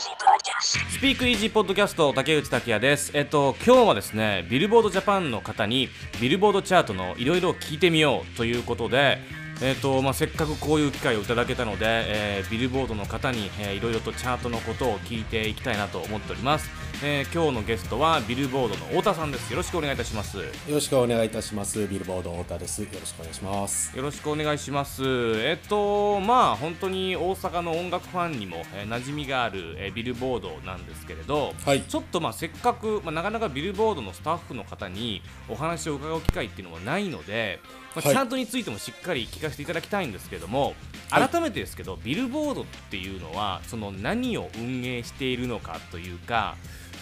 スピークイージーポッドキャスト竹内拓也です。えっと今日はですねビルボードジャパンの方にビルボードチャートのいろいろ聞いてみようということで。えーとまあ、せっかくこういう機会をいただけたので、えービルボードの方に、いろいろとチャートのことを聞いていきたいなと思っております、えー今日のゲストはビルボードの太田さんですよろしくお願いいたしますよろしくお願いいたします。ビルボード太田です。よろしくお願いします。よろしくお願いします。えっとまあ本当に大阪の音楽ファンにも、えー馴染みがある、えービルボードなんですけれど、はいちょっとまあせっかく、まあ、なかなかビルボードのスタッフの方にお話を伺う機会っていうのはないので、まあはいチャートについてもしっかり聞かせていただきたいんですけれども、はい改めてですけどビルボードっていうのはその何を運営しているのかというか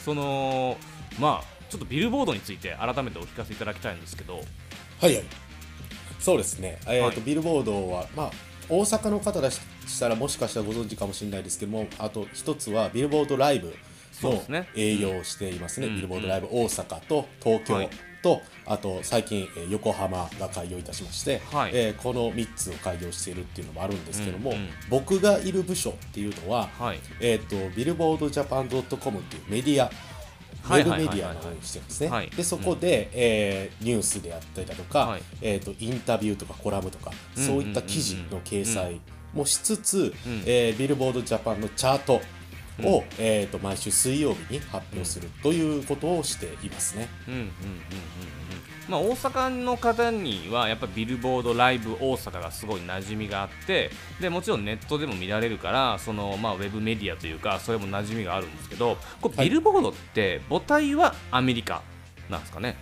そのまあちょっとビルボードについて改めてお聞かせいただきたいんですけど。はいはい。そうですね。えっ、はいと、ビルボードは、まあ、大阪の方でしたらもしかしたらご存知かもしれないですけども、あと一つはビルボードライブの営業をしていますね。うんビルボードライブ大阪と東京はいと、あと最近、えー横浜が開業いたしまして、はい。えーこの3つを開業しているっていうのもあるんですけども、うんうん。僕がいる部署っていうのは、はい。えっ、と、ビルボードジャパン .com っていうメディア、ウェブメディアの運営してるんですね。はい。でそこで、えーニュースであったりだとか、はい。えー、とインタビューとかコラムとか、うんそういった記事の掲載もしつつ、うん。えービルボードジャパンのチャートを、えー、と毎週水曜日に発表するということをしていますね。うんうんうんうんうん。まあ、大阪の方にはやっぱビルボードライブ大阪がすごい馴染みがあってでもちろんネットでも見られるからその、まあ、ウェブメディアというかそれも馴染みがあるんですけどこビルボードって母体はアメリカなんですかね？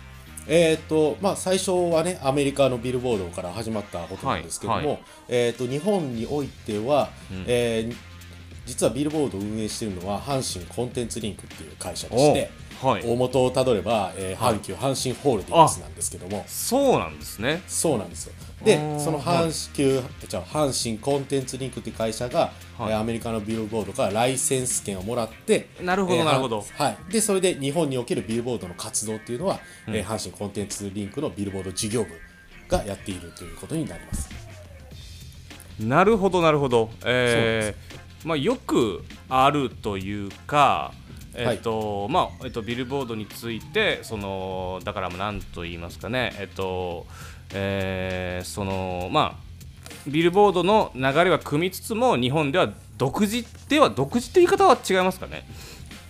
えーとまあ、最初はねアメリカのビルボードから始まったことなんですけども、はいはえー、と日本においては、うん。えー実はビルボードを運営しているのは阪神コンテンツリンクっていう会社でして、はい。大元をたどれば、えーはい。阪急阪神ホールディングスなんですけども、そうなんですね。そうなんですよ。でその阪急、じゃあ阪神コンテンツリンクっていう会社が、はい。えーアメリカのビルボードからライセンス権をもらってなるほどえーなるほど。ははい、でそれで日本におけるビルボードの活動っていうのは、えー阪神コンテンツリンクのビルボード事業部がやっているということになります。なるほどなるほど、えーまあ、よくあるというか、えっとまあえっと、ビルボードについてそのだから何と言いますかね、えっとえーそのまあ、ビルボードの流れは組みつつも日本では独自では独自って言い方は違いますかね？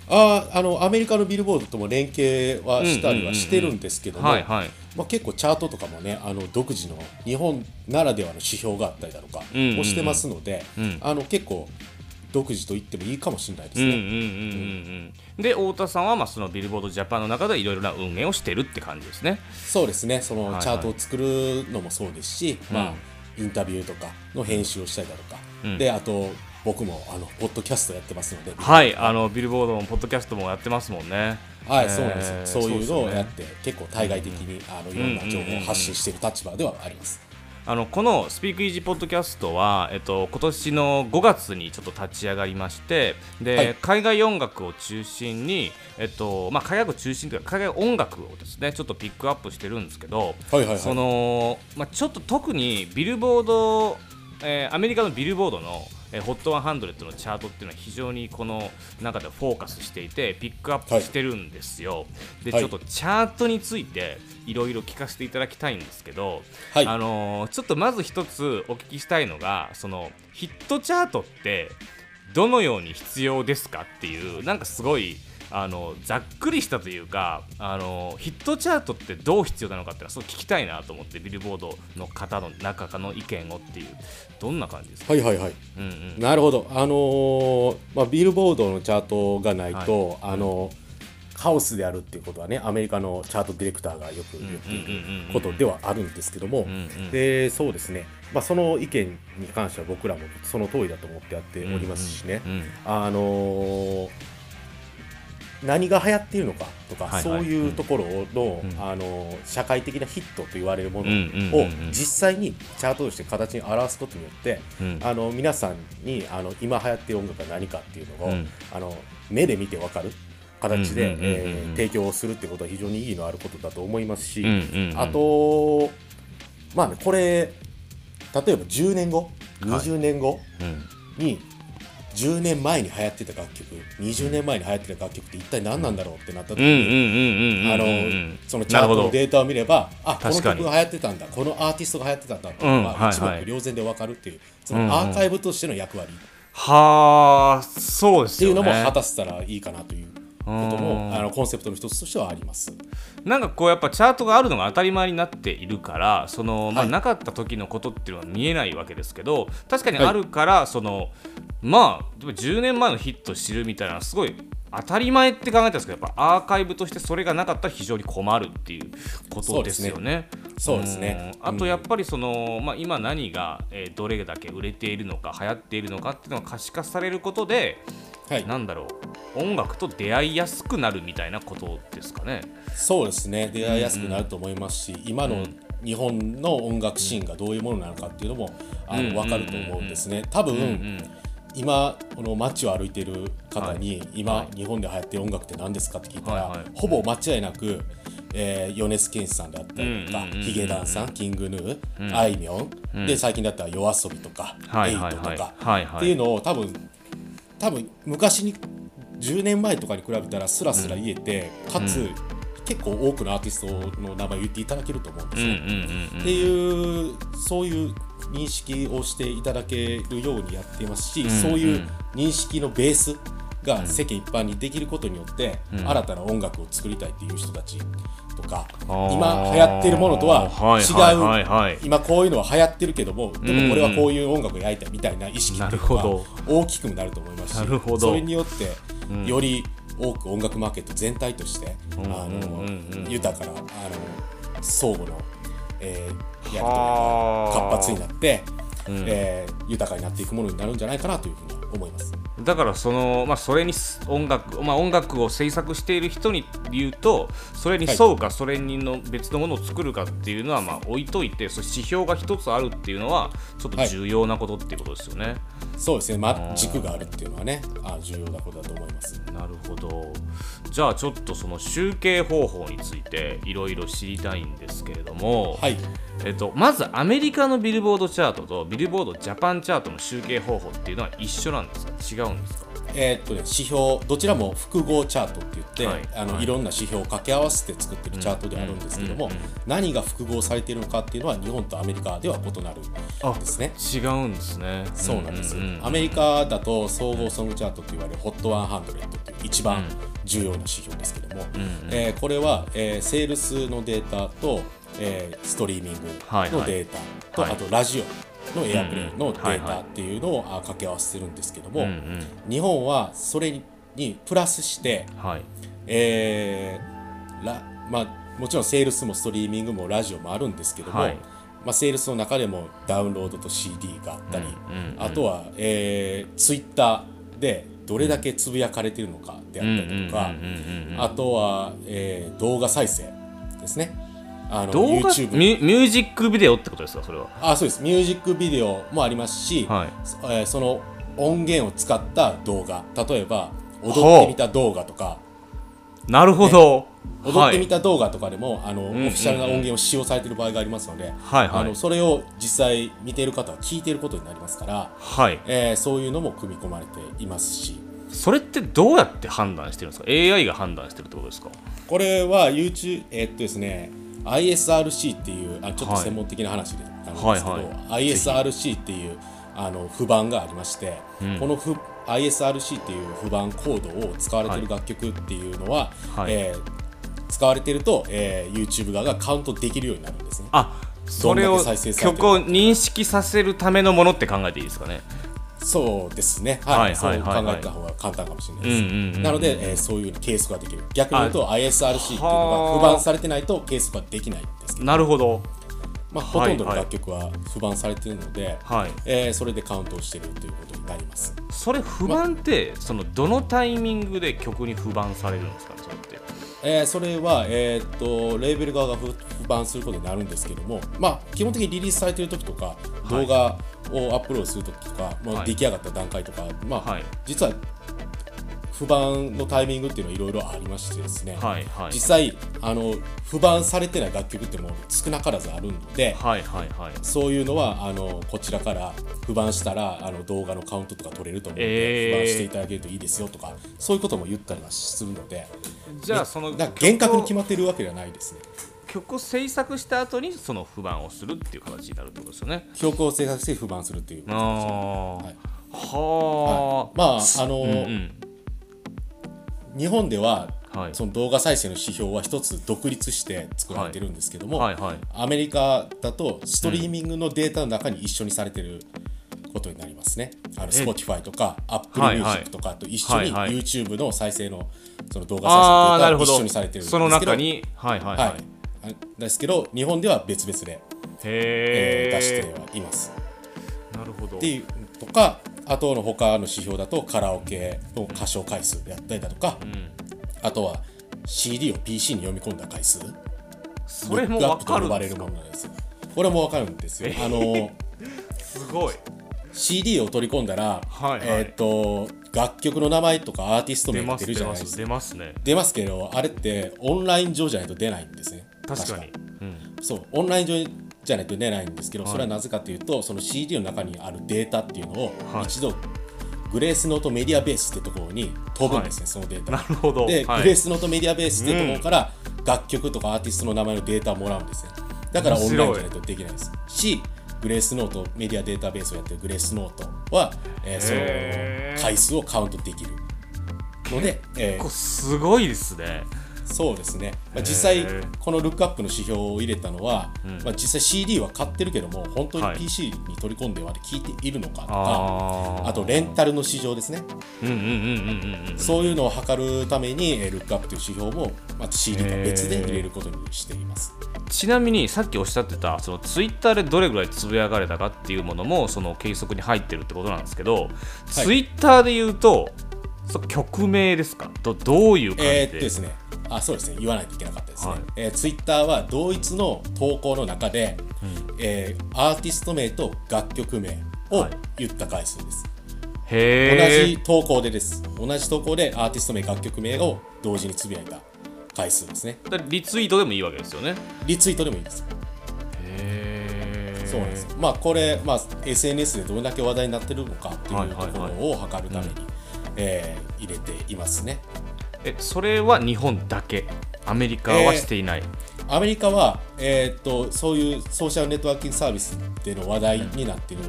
あーあのアメリカのビルボードとも連携はしたりはしてるんですけども、はいはい。まあ、結構チャートとかもねあの独自の日本ならではの指標があったりだとかうんうんうん。もしてますので、うん。あの結構独自と言ってもいいかもしれないですね。で太田さんはまあそのビルボードジャパンの中でいろいろな運営をしてるって感じですね。そうですね。そはいはい。のチャートを作るのもそうですし、まうん。あ、インタビューとかの編集をしたりだとか、うん。であと僕もあのポッドキャストやってますので、はい、あのビルボードのポッドキャストもやってますもんね。はいえーそうなんです。よそういうのをやっそうですよね。て、結構対外的に、あのいろんな情報を発信している立場ではあります。あのこのスピークイージーポッドキャストは、えっと、今年の5月にちょっと立ち上がりましてで、はい。海外音楽を中心に、えっとまあ、海外を中心というか海外音楽をですねちょっとピックアップしてるんですけど、はいはいはい。そのまあ、ちょっと特にビルボード、えーアメリカのビルボードの、えー、HOT100 のチャートっていうのは非常にこの中でフォーカスしていてピックアップしてるんですよ、ではい。ちょっとチャートについていろいろ聞かせていただきたいんですけど、はい。あのーちょっとまず一つお聞きしたいのがそのヒットチャートってどのように必要ですかっていうなんかすごいあのざっくりしたというかあのヒットチャートってどう必要なのかっていうのはそう聞きたいなと思ってビルボードの方の中の意見をっていうどんな感じですか、はいはいはい。うんうん。なるほど、あのーまあ、ビルボードのチャートがないと、はい。あのカオスであるっていうことはねアメリカのチャートディレクターがよく言っていることではあるんですけども、うんうんでそうですね、まあ、その意見に関しては僕らもその通りだと思ってやっておりますしね、うんうん。あのー何が流行っているのかとか、はいはい。そういうところの、うん。あのー社会的なヒットと言われるものをうん実際にチャートとして形に表すことによって、うん。あの皆さんにあの今流行っている音楽が何かっていうのを、うん。あの目で見て分かる形でえー提供をするってことは非常に意義のあることだと思いますし、うんうんうん。あとまあねこれ例えば10年後はい。20年後うん。に10年前に流行ってた楽曲20年前に流行ってた楽曲って一体何なんだろうってなった時にあうんのそのチャートのデータを見ればあこの曲が流行ってたんだこのアーティストが流行ってたんだっていううんのが一目瞭然で分かるっていうそのアーカイブとしての役割。っはあそうですていうのも果たせたらいいかなということもあのコンセプトの一つとしてはあります。なんかこうやっぱチャートがあるのが当たり前になっているからその、まあ、はいなかった時のことっていうのは見えないわけですけど確かにはい。あるから、そのまあでも10年前のヒット知るみたいなすごい当たり前って考えたんですけどやっぱアーカイブとしてそれがなかったら非常に困るっていうことですよね。そうですね。うん。あとやっぱりその、まあ、今何が、えーどれだけ売れているのか流行っているのかっていうのが可視化されることではい、なんだろう音楽と出会いやすくなるみたいなことですかね。そうですね。出会いやすくなると思いますし、今の日本の音楽シーンがどういうものなのかっていうのもあうんの分かると思うんですね。多分、うん今この街を歩いている方に、今、はい。日本で流行ってる音楽って何ですかって聞いたら、はい。はい。ほぼ間違いなく、えー、米津玄師さんであったりとか、うんうんうんうんヒゲダンさんキングヌー、あいみょん、で最近だったら夜遊びとか、はいエイはい。はいトとか、はいはい。っていうのを多分多分昔に10年前とかに比べたらスラスラ言えて、かつ、結構多くのアーティストの名前を言っていただけると思うんですね。うんうんうんっていうそういう認識をしていただけるようにやっていますし、んそういう認識のベースが世間一般にできることによって、新たな音楽を作りたいっていう人たちとか、今流行ってるものとははい違う、はいはい。はい今こういうのは流行ってるけどもでも俺はこういう音楽をやりたいみたいな意識っていうのが大きくなると思いますしそれによってより多く音楽マーケット全体として、あのうんうんうん。豊かなあの相互の、えーやり取りはあ。が活発になって、うん。えー豊かになっていくものになるんじゃないかなというふうに思います。だからその、まあ、それにす音楽、まあ、音楽を制作している人に言うとそれに沿うか、それにの別のものを作るかっていうのはまあ置いといてそ指標が一つあるっていうのはちょっと重要なことっていうことですよね。そうですね、ま、軸があるっていうのはねあ重要なことだと思います。なるほど。じゃあちょっとその集計方法についていろいろ知りたいんですけれども、はい、えっと、まずアメリカのビルボードチャートとビルボードジャパンチャートの集計方法っていうのは一緒なんですか？違うんですか？えーっとね、指標どちらも複合チャートって言って、はい。あのはい。いろんな指標を掛け合わせて作ってるチャートであるんですけども、うんうんうん何が複合されているのかっていうのは日本とアメリカでは異なるんですね。違うんですね。そうなんです、んんアメリカだと総合ソングチャートと言われる HOT100 っていう一番重要な指標ですけども、んえーこれは、えーセールスのデータと、えーストリーミングはいはい。のデータと、はい。あとラジオのエアプレイのデータっていうのをあ掛け合わせてるんですけども、日本はそれにプラスして、はい。えーらまあ、もちろんセールスもストリーミングもラジオもあるんですけども、はい。まあ、セールスの中でもダウンロードと CD があったり、あとは、えー、ツイッターでどれだけつぶやかれてるのかであったりとかあとは、えー動画再生ですねあの動画 YouTube ミュミュージックビデオってことですかそれは？あそうです。ミュージックビデオもありますし、はい。そえーその音源を使った動画。例えば踊ってみた動画とか。なるほど、踊ってみたた動画とかでも、あのんうんオフィシャルな音源を使用されている場合がありますので、はいはい。あのそれを実際見ている方は聞いていることになりますから、はい。えーそういうのも組み込まれていますし。それってどうやって判断してるんですか？AI が判断してるってことですか？これは YouTube えーっとですね ISRC っていうあちょっと専門的な話でなんですけど、はいはいはい ISRC っていうあの不番がありまして、うん。この不 ISRC っていう不番コードを使われている楽曲っていうのは、はい。えー使われていると、えー YouTube 側がカウントできるようになるんですね。あそれを曲を認識させるためのものって考えていいですかねそうですね、はい。はいそう考はいはい。はいえた方が簡単かもしれないです。なので、えーそういう計測ができる。逆に言うと ISRC っていうのはあが不番されてないと計測ができないんですけど、なるほど。まあ、はいほとんどの楽曲は不番されているので、はい。えーそれでカウントをしているということになります。それ不番ってそのどのタイミングで曲に不番されるんですかねそれってえーそれは、えーっとレーベル側が不不番することになるんですけども、まあ、基本的にリリースされている時とか、動画をアップロードする時とか、まあ、はい。出来上がった段階とか、まあはい。実は不番のタイミングっていうのはいろいろありましてですね、はいはい。実際あの不番されてない楽曲ってもう少なからずあるので、はいはいはい。そういうのはあのこちらから不番したらあの動画のカウントとか取れると思うので、えー。不番していただけるといいですよとかそういうことも言ったりはするので。じゃあその厳格に決まってるわけではないですね。曲を制作した後にその不番をするっていう形になるってことですよね。曲を制作して不番するっていうああはい。はあまああの、うんうん日本でははい。その動画再生の指標は一つ独立して作られてるんですけども、はいはいアメリカだとストリーミングのデータの中に一緒にされてることになりますね。あの Spotify とか Apple はいはい。Music とかと一緒にはいはい。YouTube の再生のその動画再生のデータが一緒にされてるんですけどその中にはいはいはい、はい。あですけど日本では別々で、えー出してはいます。なるほど。っていうとかあとの他の指標だとカラオケの歌唱回数であったりだとか、あとは CD を PC に読み込んだ回数。それも分かるんですかるものなんですよこれも分かるんですよ。あのすごい。CD を取り込んだら、はいはい。えっ、と楽曲の名前とかアーティスト名出が出るじゃないですすか出ますね。出ますけどあれってオンライン上じゃないと出ないんですね。確かに。うん。そうオンライン上じゃないと出ないんですけど、それはなぜかというとその CD の中にあるデータっていうのをはい。一度、グレースノートメディアベースってところに飛ぶんですね、そのデータ。がなるほど。で、はい。グレースノートメディアベースってところから楽曲とかアーティストの名前のデータをもらうんですねだからオンラインじゃないとできないです。しグレースノートメディアデータベースをやってるグレースノートは、えーその回数をカウントできるので、えー結構すごいですねそうですね、まあ、実際このルックアップの指標を入れたのは、まあ、実際 CD は買ってるけども本当にはい。PC に取り込んでまで聞いているのかとか、あー。あとレンタルの市場ですね。そういうのを測るためにえールックアップという指標もまた CD とは別で入れることにしています。ちなみにさっきおっしゃってたそのツイッターでどれぐらいつぶやかれたかっていうものもその計測に入ってるってことなんですけど、ツイッターで言うとそう曲名ですか？どどういう感じで、えーですね、あそうですね言わないといけなかったですね。はいえー、ツイッターは同一の投稿の中で、えーアーティスト名と楽曲名をはい言った回数です。へえ同じ投稿でです。同じ投稿でアーティスト名、楽曲名を同時につぶやいた回数ですね。リツイートでもいいわけですよねリツイートでもいいです。そうなんです。まあこれ、まあ、SNS でどれだけ話題になってるのかっていうとはいはいはいころを測るために、えー入れていますね。えそれは日本だけ？アメリカはしていない、アメリカは、えーっとそういうソーシャルネットワーキングサービスでの話題になっている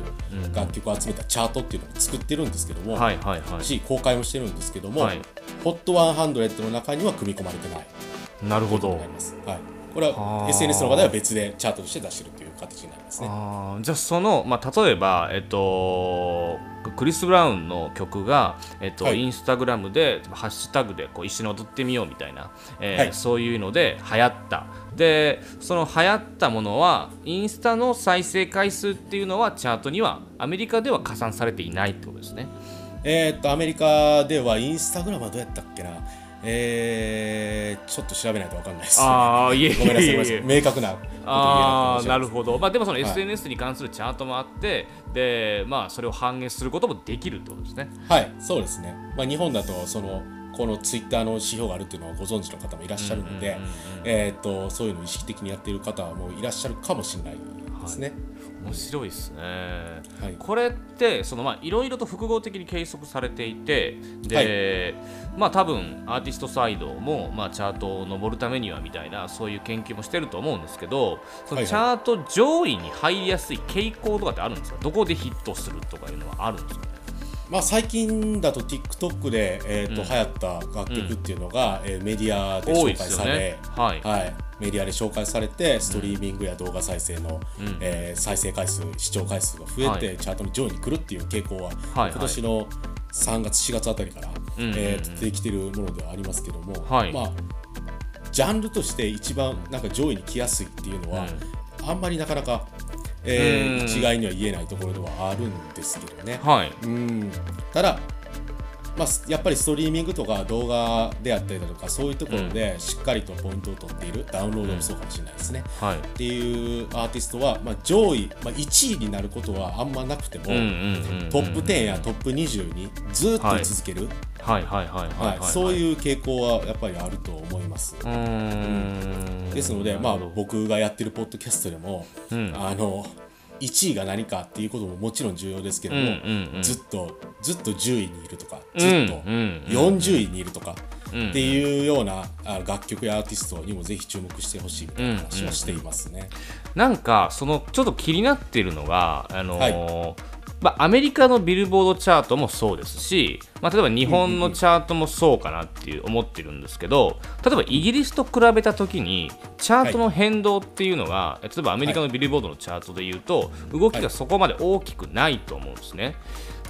楽曲を集めたチャートっていうのを作ってるんですけども、はいはいはい。し公開もしてるんですけども、はい。HOT100 の中には組み込まれてない。なるほど。はい、これははあ。SNS の場では別でチャートとして出してるという形になりますね。あーじゃあその、まあ、例えば、えっと、クリス・ブラウンの曲が、えっとはいインスタグラムでハッシュタグでこう一緒に踊ってみようみたいな、えーはいそういうので流行ったでその流行ったものはインスタの再生回数っていうのはチャートにはアメリカでは加算されていないってことですね。えーっとアメリカではインスタグラムはどうやったっけな、えーちょっと調べないと分かんないです、あーいえいえいえ。ごめんなさい明確なあーなるほど、まあ、でもそのい。SNS に関するチャートもあって、でまあ、それを反映することもできるってことですね。はいそうですね、まあ、日本だとそのこのツイッターの指標があるっていうのをご存知の方もいらっしゃるので、えーっとそういうのを意識的にやっている方もいらっしゃるかもしれないですね。面白いですね。はい。これってそのまあいろいろと複合的に計測されていてで、まあ多分アーティストサイドもまあチャートを上るためにはみたいなそういう研究もしてると思うんですけどそのチャート上位に入りやすい傾向とかってあるんですか？どこでヒットするとかいうのはあるんですか？ねまあ、最近だと TikTok で、えーとうん。流行った楽曲っていうのが、えーメディアで紹介され、ね。はい。はい、メディアで紹介されてストリーミングや動画再生の、うん。えー再生回数視聴回数が増えて、はい。チャートの上位に来るっていう傾向は、はい今年の3月4月あたりから、うんうんうんえー出てきてるものではありますけども、はい。まあ、ジャンルとして一番なんか上位に来やすいっていうのは、あんまりなかなか、えーうん。一概には言えないところではあるんですけどね。はい。うん。ただ、まあ、やっぱりストリーミングとか動画であったりだとかそういうところでしっかりとポイントを取っている、ダウンロードもそうかもしれないですね。はい。っていうアーティストは、まあ、上位、まあ、1位になることはあんまなくても、うんうんうんうんトップ10やトップ20にずっと居続ける、はい。はいはいはいはい、はい、そういう傾向はやっぱりあると思います。うん。ですので、まあ僕がやってるポッドキャストでも、うん。あの1位が何かっていうことももちろん重要ですけども、うんうんうん。ずっとずっと10位にいるとかうんずっとうんうん。40位にいるとかうんっていうようなあ楽曲やアーティストにもぜひ注目してほしいみたいな話はしていますね。なんかそのちょっと気になってるのがあのーはまあ、アメリカのビルボードチャートもそうですし、まあ、例えば日本のチャートもそうかなっていう思ってるんですけど例えばイギリスと比べた時にチャートの変動っていうのが、例えばアメリカのビルボードのチャートでいうと動きがそこまで大きくないと思うんですね。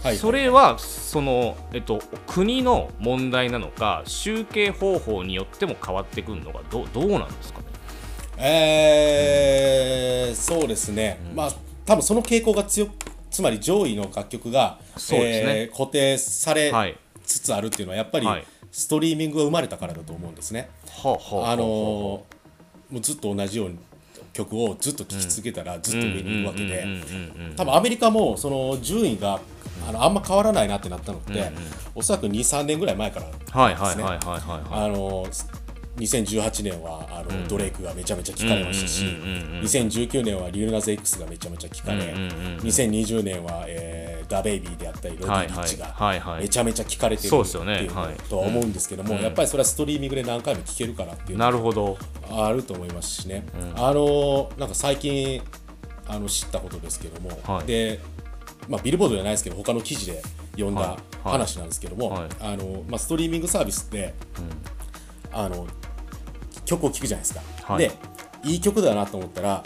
はいそれはその、えっと、国の問題なのか集計方法によっても変わってくるのかどうどうなんですかね？えーそうですね、まあ多分その傾向が強くつまり上位の楽曲が、ね。えー固定されはい。つつあるっていうのはやっぱり、はい。ストリーミングが生まれたからだと思うんですね。はあはあのーもうずっと同じように曲をずっと聴き続けたらずっと上にいるわけで。うんうんうんうん多分アメリカもその順位があのあんま変わらないなってなったのって、おそらく23年ぐらい前からはいですねはいはいはいはいはい。あの2018年はあの、ドレイクがめちゃめちゃ聞かれましたし、うんうんうんうんうん。2019年はリルナズ X がめちゃめちゃ聞かれ、うんうんうんうん。2020年は、えーダベイビーであったりロディ・リッチがはいはい。はいめちゃめちゃ聞かれてるそうってですよねいうはいとは思うん。ですけども、やっぱりそれはストリーミングで何回も聞けるからっていうのなるほど。あると思いますしね、あのなんか最近あの知ったことですけども、はい。でまあ、ビルボードじゃないですけど他の記事で読んだはい。話なんですけども、はい。あのまあ、ストリーミングサービスって、あの曲を聴くじゃないですか、はい。でいい曲だなと思ったら、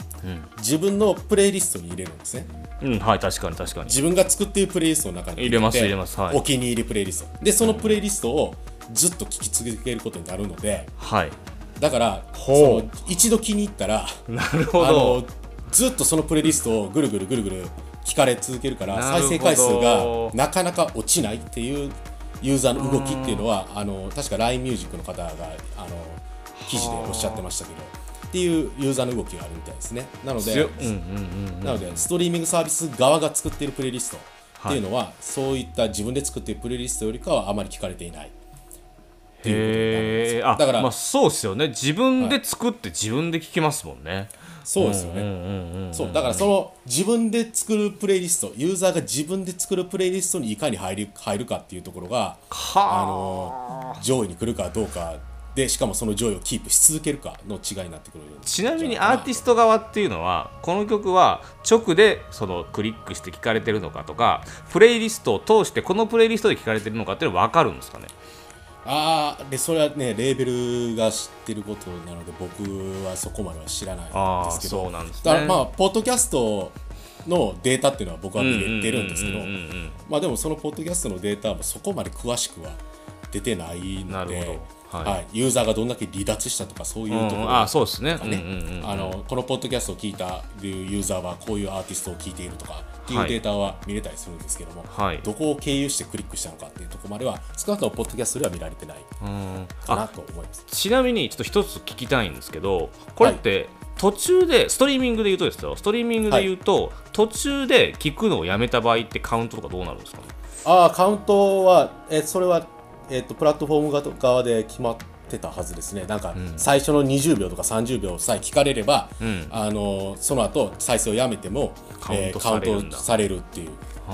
自分のプレイリストに入れるんですね。うん、はい、確かに確かに。自分が作っているプレイリストの中に入れますて入れますはい。お気に入りプレイリスト。でそのプレイリストをずっと聴き続けることになるのではい。だからそほう。の一度気に入ったらなるほあどの。ずっとそのプレイリストをぐるぐるぐるぐる聞かれ続けるから再生回数がなかなか落ちないっていうユーザーの動きっていうのはあの確か LINE ミュージックの方があの記事でおっしゃってましたけどっていうユーザーの動きがあるみたいですね。なので。なのでストリーミングサービス側が作っているプレイリスト。っていうのは、そういった自分で作っているプレイリストよりかはあまり聞かれていない。っていうことになですだから、まあそうですよね。自分で作って自分で聴きますもんね。そうですよね。そうだからその自分で作るプレイリストユーザーが自分で作るプレイリストにいかに入る入るかっていうところがあ。の上位に来るかどうかでしかもその上位をキープし続けるかの違いになってくるちなみにアーティスト側っていうのはこの曲は直でそのクリックして聴かれてるのかとかプレイリストを通してこのプレイリストで聴かれてるのかっていうのは分かるんですかね？ああでそれはねレーベルが知ってることなので僕はそこまでは知らないんですけど。そうなんですね。だからまあポッドキャストのデータっていうのは僕は見れてるんですけど。まあでもそのポッドキャストのデータもそこまで詳しくは出てないので。なるほどはい。はい、ユーザーがどんだけ離脱したとかそういうところうん。あそうですね。あのこのポッドキャストを聞いたユーザーはこういうアーティストを聞いているとかっていはい。うデータは見れたりするんですけども、はい。どこを経由してクリックしたのかっていうところまでは少なくともポッドキャストでは見られてないうんかなあと思います。ちなみにちょっと一つ聞きたいんですけどこれって途中でストリーミングで言うとですよ。ストリーミングで言うと、途中で聞くのをやめた場合ってカウントとかどうなるんですかね？ああカウントはえそれはえっ、とプラットフォーム側で決まってたはずですね。なんか最初の20秒とか30秒さえ聞かれれば、ん。あのその後再生をやめてもカウントえーカウンされるんだトされるっていう。あ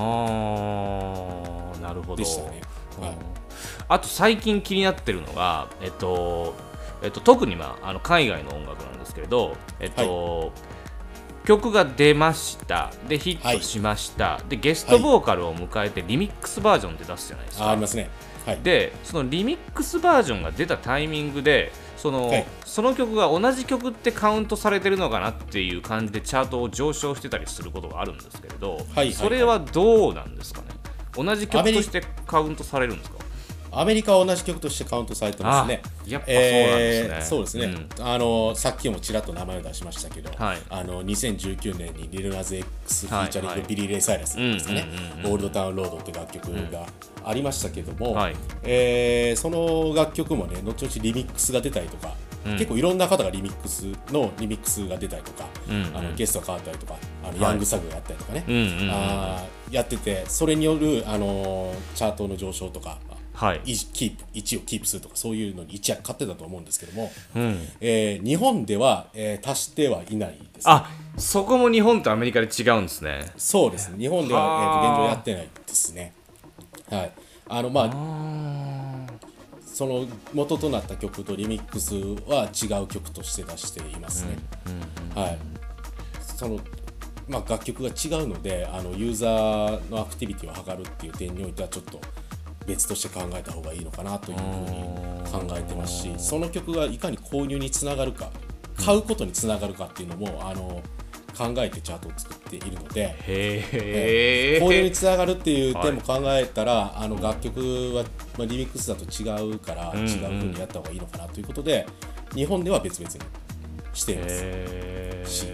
ーなるほど。でしたね。はい。あと最近気になってるのが、えっとえっと、特に、まあ、あの海外の音楽なんですけれど、えっと曲が出ました。でヒットしました、でゲストボーカルを迎えてリミックスバージョンって出すじゃないですか、あありますね。はい。でそのリミックスバージョンが出たタイミングでその,、はい。その曲が同じ曲ってカウントされてるのかなっていう感じでチャートを上昇してたりすることがあるんですけれど、はいそれはどうなんですかね？同じ曲としてカウントされるんですか？アメリカは同じ曲としてカウントされてますね。あやっぱそうですね。えーそうですね、うんあのさっきもちらっと名前を出しましたけど、はい。あの2019年にリルナズ X フはいィーチャリンはい。グビリー・レイ・サイラスですかね。うんうんうんうん「オールドタウン・ロード」って楽曲がありましたけども、はい。えーその楽曲もね後々リミックスが出たりとか、うん。結構いろんな方がリミックスのリミックスが出たりとか、うんうん。あのゲストが変わったりとかあのはい。ヤングサグがやったりとかね、やっててそれによる、あのーチャートの上昇とかはい、キープ1をキープするとかそういうのに一役買ってたと思うんですけども、うん、えー、日本では、えー、足してはいないです、ね、あそこも日本とアメリカで違うんですね。そうですね。日本では、えー、現状やってないですね。はい。あのまあその元となった曲とリミックスは違う曲として出していますね、はい。そのまあ、楽曲が違うのであのユーザーのアクティビティを測るっていう点においてはちょっと別として考えた方がいいのかなというふうに考えてますしその曲がいかに購入につながるか買うことにつながるかっていうのもあの考えてチャートを作っているので、えー、購入につながるっていう点も考えたら、はい、あの楽曲は、まあ、リミックスだと違うから、違うふうにやった方がいいのかなということで日本では別々にしています。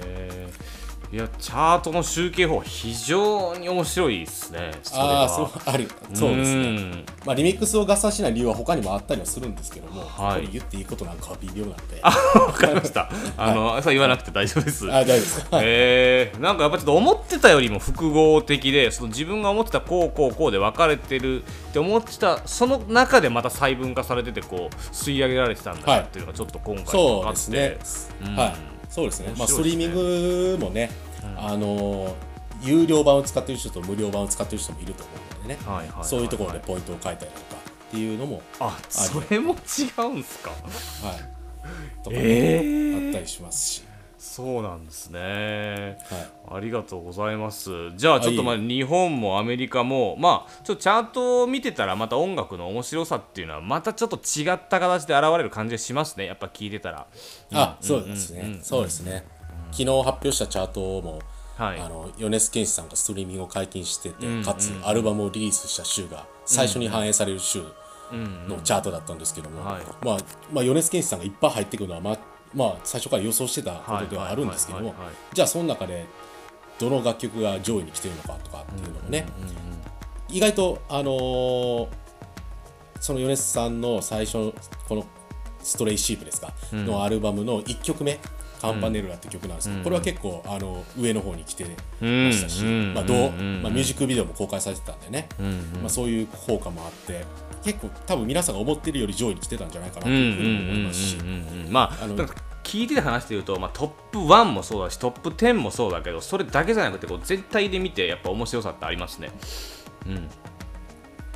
いやチャートの集計法非常に面白いですねああそうあるそうですね。まあリミックスを合算しない理由は他にもあったりはするんですけども、はい、言っていいことなんかは微妙なんで。あわかりました。あの、はい、そう言わなくて大丈夫です。あ大丈夫です。か、えー、なんかやっぱちょっと思ってたよりも複合的でその自分が思ってたこうこうこうで分かれてるって思ってたその中でまた細分化されててこう吸い上げられてたんだなっていうのがちょっと今回分かって、そうですね、うん、はいそうですね、ね、まあ、ストリーミングもね、うん、あの有料版を使ってる人と無料版を使ってる人もいると思うのでね、はいはい、そういうところでポイントを書いたりとかっていうのもあそれも違うんすか？はい。とか、ね、えー、あったりしますしそうなんですね、はい、ありがとうございます。じゃあちょっとまあ日本もアメリカもまあちょっとチャートを見てたらまた音楽の面白さっていうのはまたちょっと違った形で現れる感じがしますね。やっぱ聞いてたら。あ、うん、そうですね、うん、そうですね、昨日発表したチャートもはい、あの米津玄師さんがストリーミングを解禁してて、かつアルバムをリリースした週が最初に反映される週のチャートだったんですけども、まあ、まあ、米津玄師さんがいっぱい入ってくるのは、まあ、まあ、最初から予想してたことではあるんですけどもじゃあその中でどの楽曲が上位に来てるのかとかっていうのもね、意外と、あのー、その米津さんの最初この「ストレイシープ」ですか、うん、のアルバムの1曲目「カンパネルラ」って曲なんですけど、うん、これは結構あの上の方に来てましたし、まあどうまあ、ミュージックビデオも公開されてたんでね、まあ、そういう効果もあって結構多分皆さんが思ってるより上位に来てたんじゃないかなというふうに思いますし。まああの聞いてて話して言うと、まあ、トップ1もそうだしトップ10もそうだけどそれだけじゃなくてこう全体で見てやっぱ面白さってありますね。うん、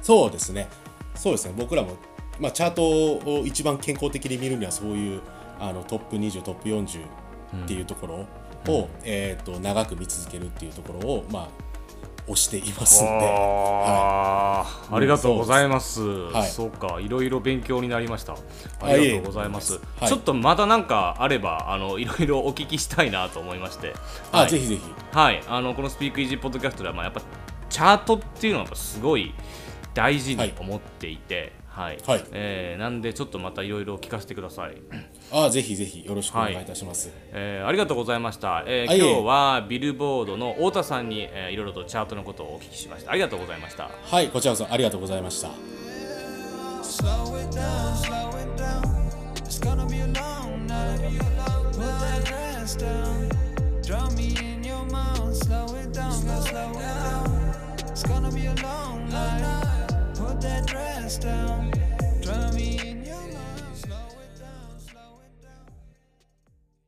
そうですねそうですね僕らも、まあ、チャートを一番健康的に見るにはそういうあのトップ20トップ40っていうところを、うん、えーと長く見続けるっていうところを、まあ、押していますので、はい、ありがとうございます。はい、そうか、いろいろ勉強になりました。ありがとうございます。はい、ちょっとまたなんかあれば、あのいろいろお聞きしたいなと思いまして。あ、はい、ぜひぜひ。はい、あのこのスピークイージーポッドキャストでは、まあやっぱチャートっていうのはすごい大事に思っていて。はい、はい、えー、なんでちょっとまたいろいろ聞かせてください。ああぜひぜひよろしくお願いいたします。はい、えー、ありがとうございました。えー、今日はビルボードの太田さんに、えー、いろいろとチャートのことをお聞きしました。ありがとうございました。はいこちらこそありがとうございました。It's gonna be a long night. Put that dress down. Draw me in